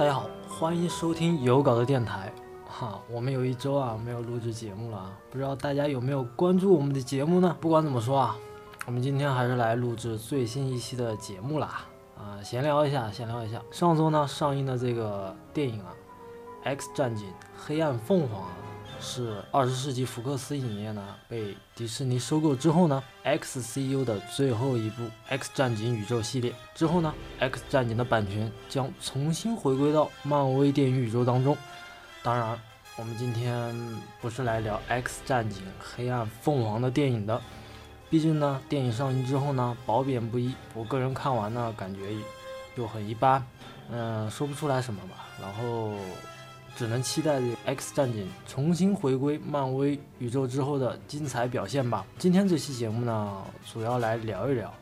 大家好，欢迎收听有稿的电台。哈，我们有一周啊没有录制节目了，不知道大家有没有关注我们的节目呢？不管怎么说啊，我们今天还是来录制最新一期的节目啦。啊，闲聊一下，闲聊一下。上周呢上映的这个电影啊，《X 战警：黑暗凤凰》。是二十世纪福克斯影业呢被迪士尼收购之后呢，XCU 的最后一部 X 战警宇宙系列之后呢，X 战警的版权将重新回归到漫威电影宇宙当中。当然，我们今天不是来聊 X 战警黑暗凤凰的电影的，毕竟呢，电影上映之后呢，褒贬不一。我个人看完呢，感觉又很一般，嗯，说不出来什么吧。然后。只能期待这《X 战警》重新回归漫威宇宙之后的精彩表现吧。今天这期节目呢，主要来聊一聊，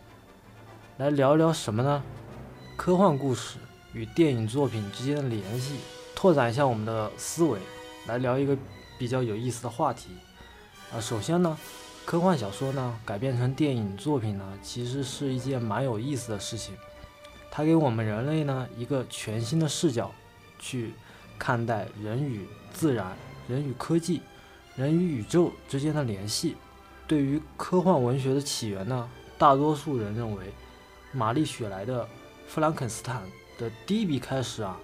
来聊一聊什么呢？科幻故事与电影作品之间的联系，拓展一下我们的思维，来聊一个比较有意思的话题。啊，首先呢，科幻小说呢改编成电影作品呢，其实是一件蛮有意思的事情。它给我们人类呢一个全新的视角去。看待人与自然、人与科技、人与宇宙之间的联系，对于科幻文学的起源呢？大多数人认为，玛丽雪莱的《弗兰肯斯坦》的第一笔开始啊，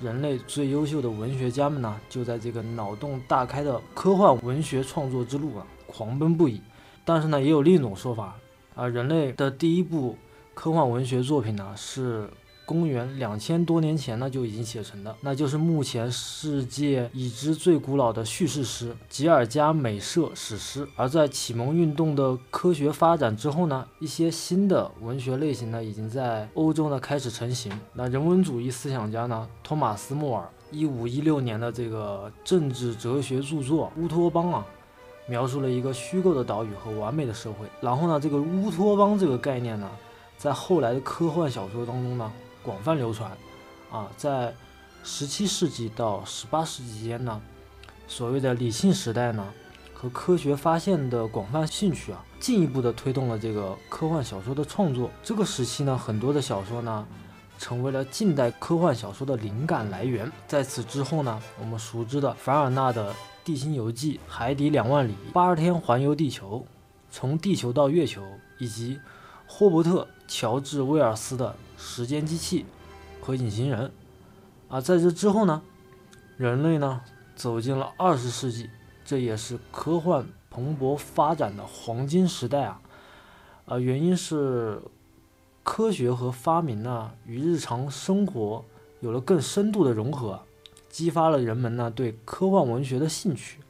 人类最优秀的文学家们呢，就在这个脑洞大开的科幻文学创作之路啊，狂奔不已。但是呢，也有另一种说法啊，人类的第一部科幻文学作品呢是。公元两千多年前呢就已经写成的，那就是目前世界已知最古老的叙事诗《吉尔加美舍史诗》。而在启蒙运动的科学发展之后呢，一些新的文学类型呢已经在欧洲呢开始成型。那人文主义思想家呢，托马斯·莫尔一五一六年的这个政治哲学著作《乌托邦》啊，描述了一个虚构的岛屿和完美的社会。然后呢，这个乌托邦这个概念呢，在后来的科幻小说当中呢。广泛流传，啊，在十七世纪到十八世纪间呢，所谓的理性时代呢，和科学发现的广泛兴趣啊，进一步的推动了这个科幻小说的创作。这个时期呢，很多的小说呢，成为了近代科幻小说的灵感来源。在此之后呢，我们熟知的凡尔纳的《地心游记》《海底两万里》《八十天环游地球》《从地球到月球》，以及霍伯特·乔治·威尔斯的。时间机器和隐形人啊，在这之后呢，人类呢走进了二十世纪，这也是科幻蓬勃发展的黄金时代啊！啊，原因是科学和发明呢与日常生活有了更深度的融合，激发了人们呢对科幻文学的兴趣。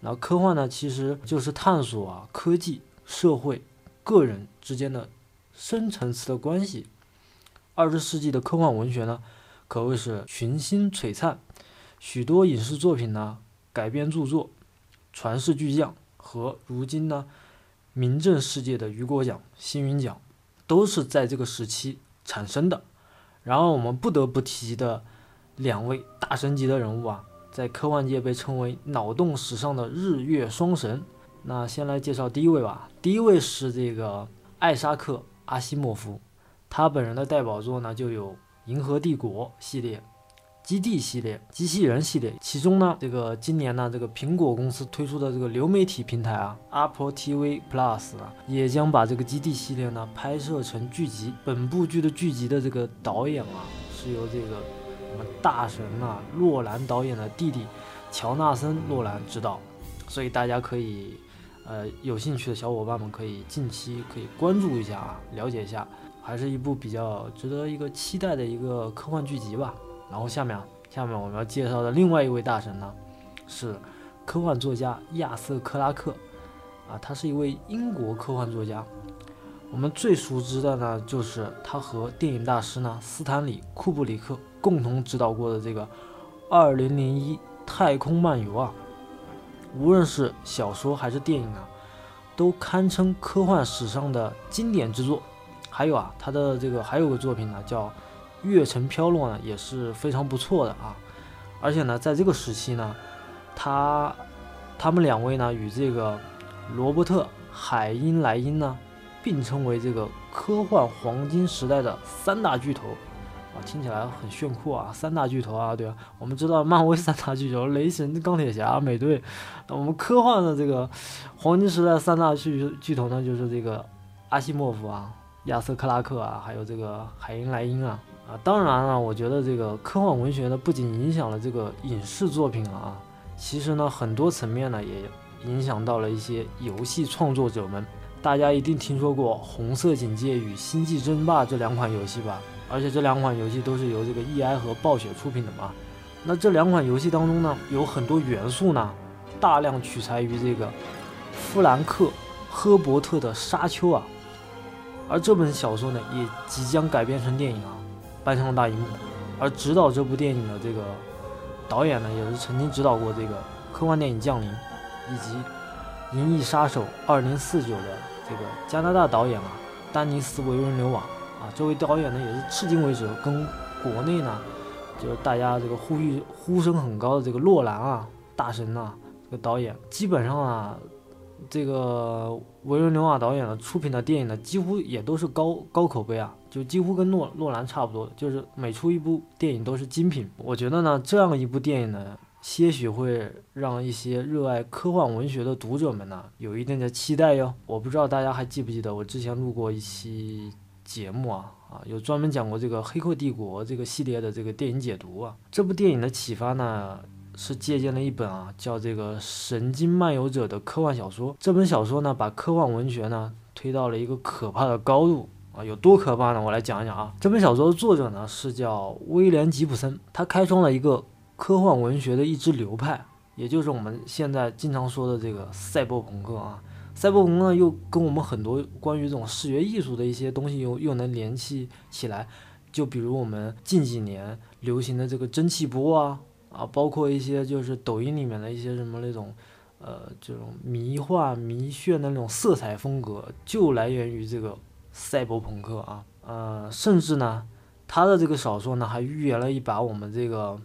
那科幻呢，其实就是探索啊科技、社会、个人之间的深层次的关系。二十世纪的科幻文学呢，可谓是群星璀璨，许多影视作品呢改编著作，传世巨匠和如今呢名震世界的雨果奖、星云奖，都是在这个时期产生的。然后我们不得不提的两位大神级的人物啊，在科幻界被称为脑洞史上的日月双神。那先来介绍第一位吧，第一位是这个艾沙克·阿西莫夫。他本人的代表作呢，就有《银河帝国》系列、《基地》系列、机器人系列。其中呢，这个今年呢，这个苹果公司推出的这个流媒体平台啊，Apple TV Plus 啊，也将把这个《基地》系列呢拍摄成剧集。本部剧的剧集的这个导演啊，是由这个什么大神啊，诺兰导演的弟弟乔纳森·诺兰执导。所以大家可以，呃，有兴趣的小伙伴们可以近期可以关注一下啊，了解一下。还是一部比较值得一个期待的一个科幻剧集吧。然后下面，下面我们要介绍的另外一位大神呢，是科幻作家亚瑟·克拉克。啊，他是一位英国科幻作家。我们最熟知的呢，就是他和电影大师呢斯坦李·库布里克共同执导过的这个《二零零一太空漫游》啊。无论是小说还是电影啊，都堪称科幻史上的经典之作。还有啊，他的这个还有个作品呢，叫《月城飘落》呢，也是非常不错的啊。而且呢，在这个时期呢，他他们两位呢，与这个罗伯特·海因莱因呢，并称为这个科幻黄金时代的三大巨头啊，听起来很炫酷啊，三大巨头啊，对吧？我们知道漫威三大巨头，雷神、钢铁侠、美队。那我们科幻的这个黄金时代三大巨巨头呢，就是这个阿西莫夫啊、亚瑟克拉克啊，还有这个海因莱因啊。啊，当然了，我觉得这个科幻文学呢，不仅影响了这个影视作品啊，其实呢，很多层面呢，也影响到了一些游戏创作者们。大家一定听说过《红色警戒》与《星际争霸》这两款游戏吧？而且这两款游戏都是由这个 E.I 和暴雪出品的嘛。那这两款游戏当中呢，有很多元素呢，大量取材于这个弗兰克·赫伯特的《沙丘》啊。而这本小说呢，也即将改编成电影啊，搬上了大荧幕。而指导这部电影的这个导演呢，也是曾经指导过这个科幻电影《降临》以及《银翼杀手2049》的这个加拿大导演啊，丹尼斯·维伦纽瓦。啊，这位导演呢也是迄今为止跟国内呢，就是大家这个呼吁呼声很高的这个洛兰啊，大神呐，这个导演基本上啊，这个维伦纽瓦导演的出品的电影呢，几乎也都是高高口碑啊，就几乎跟诺诺兰差不多，就是每出一部电影都是精品。我觉得呢，这样一部电影呢，些许会让一些热爱科幻文学的读者们呢，有一定的期待哟。我不知道大家还记不记得我之前录过一期。节目啊啊，有专门讲过这个《黑客帝国》这个系列的这个电影解读啊。这部电影的启发呢，是借鉴了一本啊叫这个《神经漫游者》的科幻小说。这本小说呢，把科幻文学呢推到了一个可怕的高度啊，有多可怕呢？我来讲一讲啊。这本小说的作者呢是叫威廉·吉普森，他开创了一个科幻文学的一支流派，也就是我们现在经常说的这个赛博朋克啊。赛博朋克呢，又跟我们很多关于这种视觉艺术的一些东西又又能联系起来，就比如我们近几年流行的这个蒸汽波啊啊，包括一些就是抖音里面的一些什么那种，呃，这种迷幻迷炫的那种色彩风格，就来源于这个赛博朋克啊，呃，甚至呢，他的这个小说呢，还预言了一把我们这个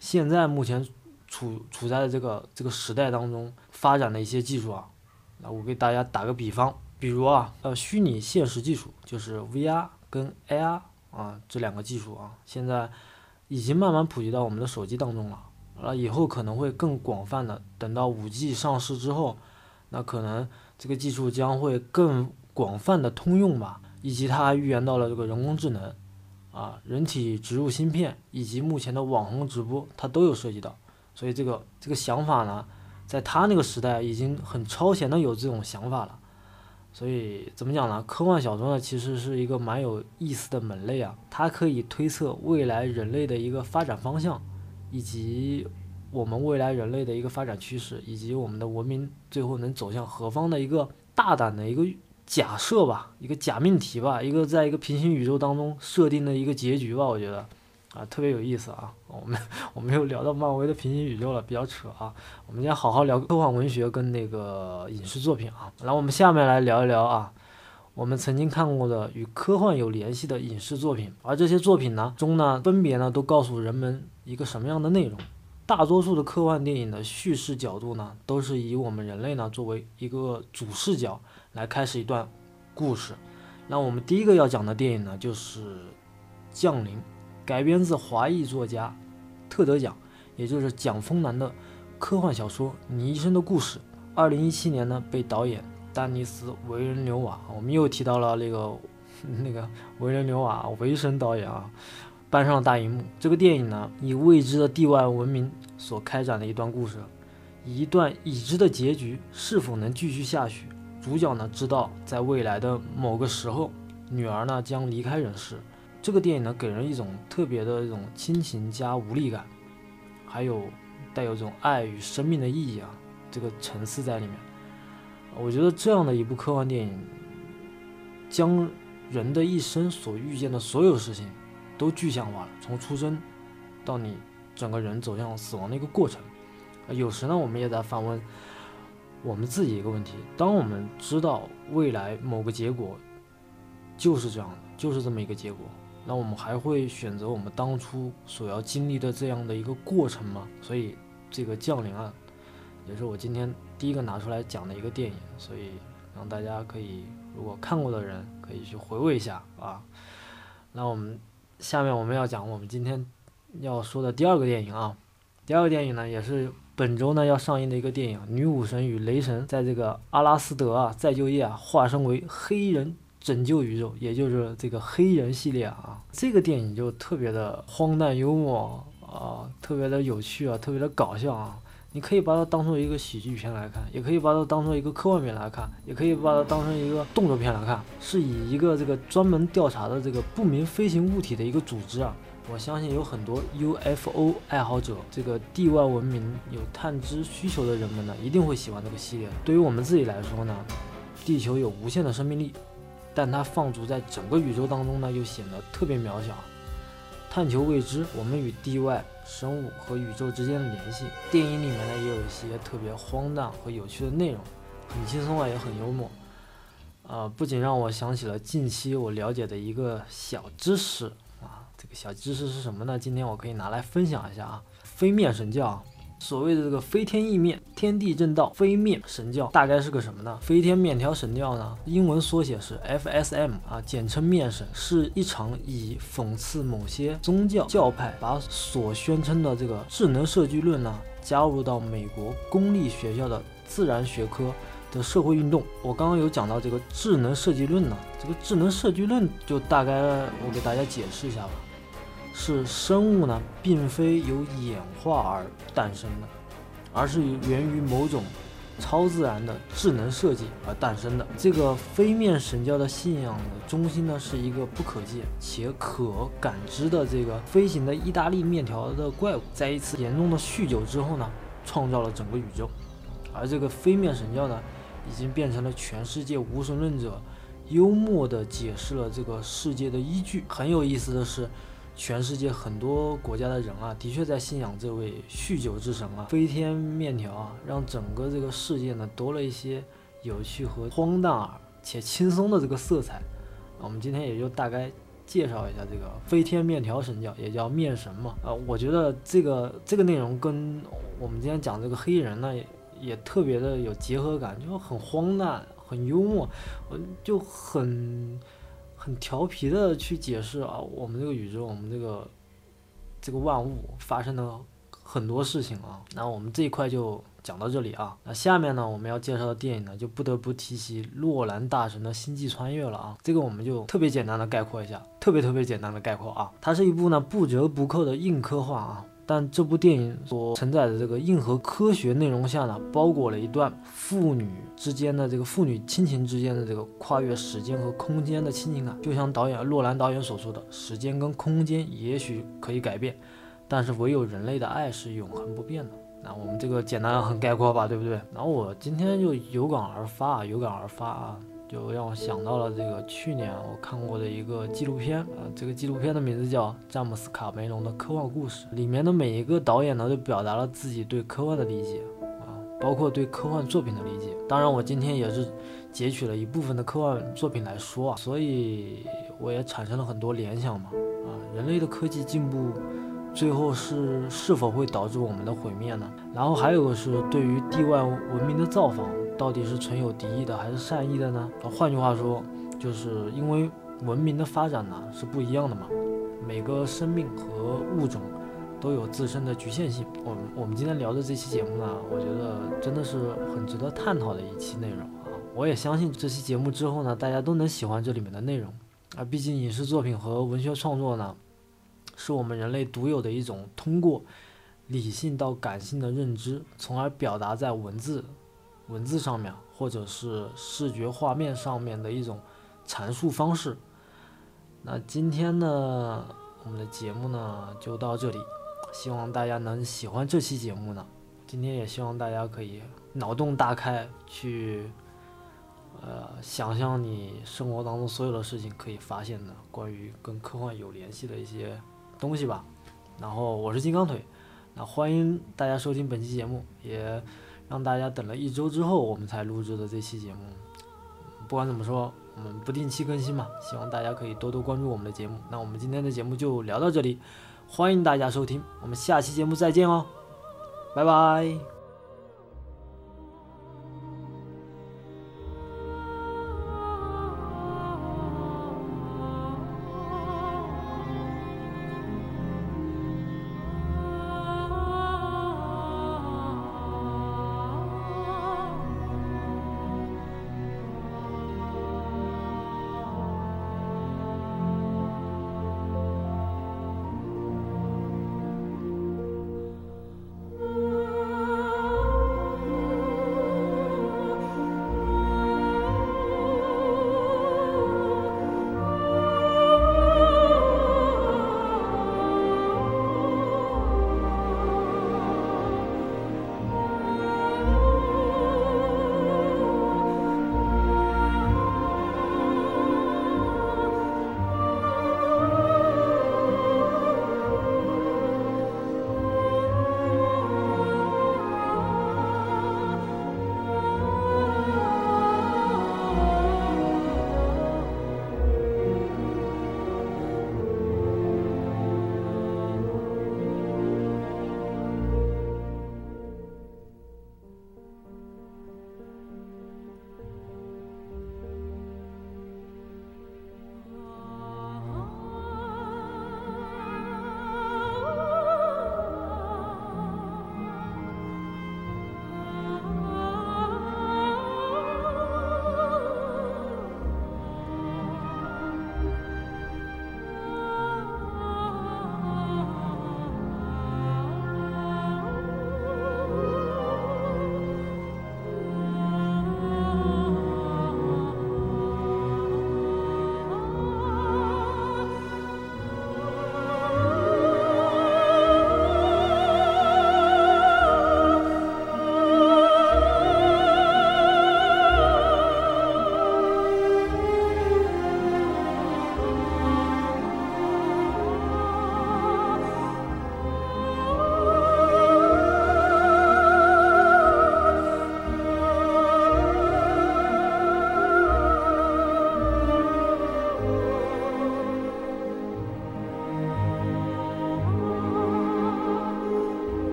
现在目前处处在的这个这个时代当中发展的一些技术啊。那我给大家打个比方，比如啊，呃，虚拟现实技术就是 VR 跟 AR 啊这两个技术啊，现在已经慢慢普及到我们的手机当中了。啊，以后可能会更广泛的，等到 5G 上市之后，那可能这个技术将会更广泛的通用吧。以及它还预言到了这个人工智能，啊，人体植入芯片以及目前的网红直播，它都有涉及到。所以这个这个想法呢？在他那个时代已经很超前的有这种想法了，所以怎么讲呢？科幻小说呢其实是一个蛮有意思的门类啊，它可以推测未来人类的一个发展方向，以及我们未来人类的一个发展趋势，以及我们的文明最后能走向何方的一个大胆的一个假设吧，一个假命题吧，一个在一个平行宇宙当中设定的一个结局吧，我觉得。啊，特别有意思啊！我们我们又聊到漫威的平行宇宙了，比较扯啊。我们今天好好聊科幻文学跟那个影视作品啊。来，我们下面来聊一聊啊，我们曾经看过的与科幻有联系的影视作品。而这些作品呢中呢，分别呢都告诉人们一个什么样的内容？大多数的科幻电影的叙事角度呢，都是以我们人类呢作为一个主视角来开始一段故事。那我们第一个要讲的电影呢，就是《降临》。改编自华裔作家特德·奖，也就是蒋峰南的科幻小说《你一生的故事》。二零一七年呢，被导演丹尼斯·维伦纽瓦，我们又提到了那个那个维伦纽瓦维神导演啊，搬上了大荧幕。这个电影呢，以未知的地外文明所开展的一段故事，一段已知的结局是否能继续下去？主角呢，知道在未来的某个时候，女儿呢将离开人世。这个电影呢，给人一种特别的一种亲情加无力感，还有带有这种爱与生命的意义啊，这个层次在里面。我觉得这样的一部科幻电影，将人的一生所遇见的所有事情都具象化了，从出生到你整个人走向死亡的一个过程。有时呢，我们也在反问我们自己一个问题：当我们知道未来某个结果就是这样的，就是这么一个结果。那我们还会选择我们当初所要经历的这样的一个过程吗？所以这个降临啊，也是我今天第一个拿出来讲的一个电影，所以让大家可以如果看过的人可以去回味一下啊。那我们下面我们要讲我们今天要说的第二个电影啊，第二个电影呢也是本周呢要上映的一个电影《女武神与雷神》在这个阿拉斯德啊再就业啊，化身为黑人拯救宇宙，也就是这个黑人系列啊，这个电影就特别的荒诞幽默啊，特别的有趣啊，特别的搞笑啊。你可以把它当做一个喜剧片来看，也可以把它当做一个科幻片来看，也可以把它当成一个动作片来看。是以一个这个专门调查的这个不明飞行物体的一个组织啊，我相信有很多 UFO 爱好者，这个地外文明有探知需求的人们呢，一定会喜欢这个系列。对于我们自己来说呢，地球有无限的生命力，但它放逐在整个宇宙当中呢，又显得特别渺小。探求未知，我们与地外生物和宇宙之间的联系。电影里面呢，也有一些特别荒诞和有趣的内容，很轻松啊，也很幽默。啊，不仅让我想起了近期我了解的一个小知识啊，这个小知识是什么呢？今天我可以拿来分享一下啊，飞面神教。所谓的这个飞天意面、天地正道、飞面神教，大概是个什么呢？飞天面条神教呢？英文缩写是 FSM 啊，简称面神，是一场以讽刺某些宗教教派把所宣称的这个智能设计论呢，加入到美国公立学校的自然学科的社会运动。我刚刚有讲到这个智能设计论呢，这个智能设计论就大概我给大家解释一下吧。是生物呢，并非由演化而诞生的，而是源于某种超自然的智能设计而诞生的。这个飞面神教的信仰的中心呢，是一个不可见且可感知的这个飞行的意大利面条的怪物，在一次严重的酗酒之后呢，创造了整个宇宙。而这个飞面神教呢，已经变成了全世界无神论者幽默地解释了这个世界的依据。很有意思的是。全世界很多国家的人啊，的确在信仰这位酗酒之神啊，飞天面条啊，让整个这个世界呢多了一些有趣和荒诞而且轻松的这个色彩。我们今天也就大概介绍一下这个飞天面条神教，也叫面神嘛。啊，我觉得这个这个内容跟我们今天讲这个黑人呢，也也特别的有结合感，就很荒诞，很幽默，我就很。很调皮的去解释啊，我们这个宇宙，我们这个这个万物发生的很多事情啊。那我们这一块就讲到这里啊。那下面呢，我们要介绍的电影呢，就不得不提起洛兰大神的星际穿越了啊。这个我们就特别简单的概括一下，特别特别简单的概括啊。它是一部呢不折不扣的硬科幻啊。但这部电影所承载的这个硬核科学内容下呢，包裹了一段父女之间的这个父女亲情之间的这个跨越时间和空间的亲情感。就像导演洛兰导演所说的，时间跟空间也许可以改变，但是唯有人类的爱是永恒不变的。那我们这个简单很概括吧，对不对？然后我今天就有感而发，有感而发啊。就让我想到了这个去年我看过的一个纪录片啊，这个纪录片的名字叫《詹姆斯卡梅隆的科幻故事》，里面的每一个导演呢都表达了自己对科幻的理解啊，包括对科幻作品的理解。当然，我今天也是截取了一部分的科幻作品来说啊，所以我也产生了很多联想嘛啊，人类的科技进步最后是是否会导致我们的毁灭呢？然后还有个是对于地外文明的造访。到底是存有敌意的还是善意的呢？换句话说，就是因为文明的发展呢是不一样的嘛，每个生命和物种都有自身的局限性。我们我们今天聊的这期节目呢，我觉得真的是很值得探讨的一期内容啊！我也相信这期节目之后呢，大家都能喜欢这里面的内容啊。毕竟影视作品和文学创作呢，是我们人类独有的一种通过理性到感性的认知，从而表达在文字。文字上面，或者是视觉画面上面的一种阐述方式。那今天呢，我们的节目呢就到这里，希望大家能喜欢这期节目呢。今天也希望大家可以脑洞大开，去呃想象你生活当中所有的事情可以发现的关于跟科幻有联系的一些东西吧。然后我是金刚腿，那欢迎大家收听本期节目，也。让大家等了一周之后，我们才录制的这期节目。不管怎么说，我们不定期更新嘛，希望大家可以多多关注我们的节目。那我们今天的节目就聊到这里，欢迎大家收听，我们下期节目再见哦，拜拜。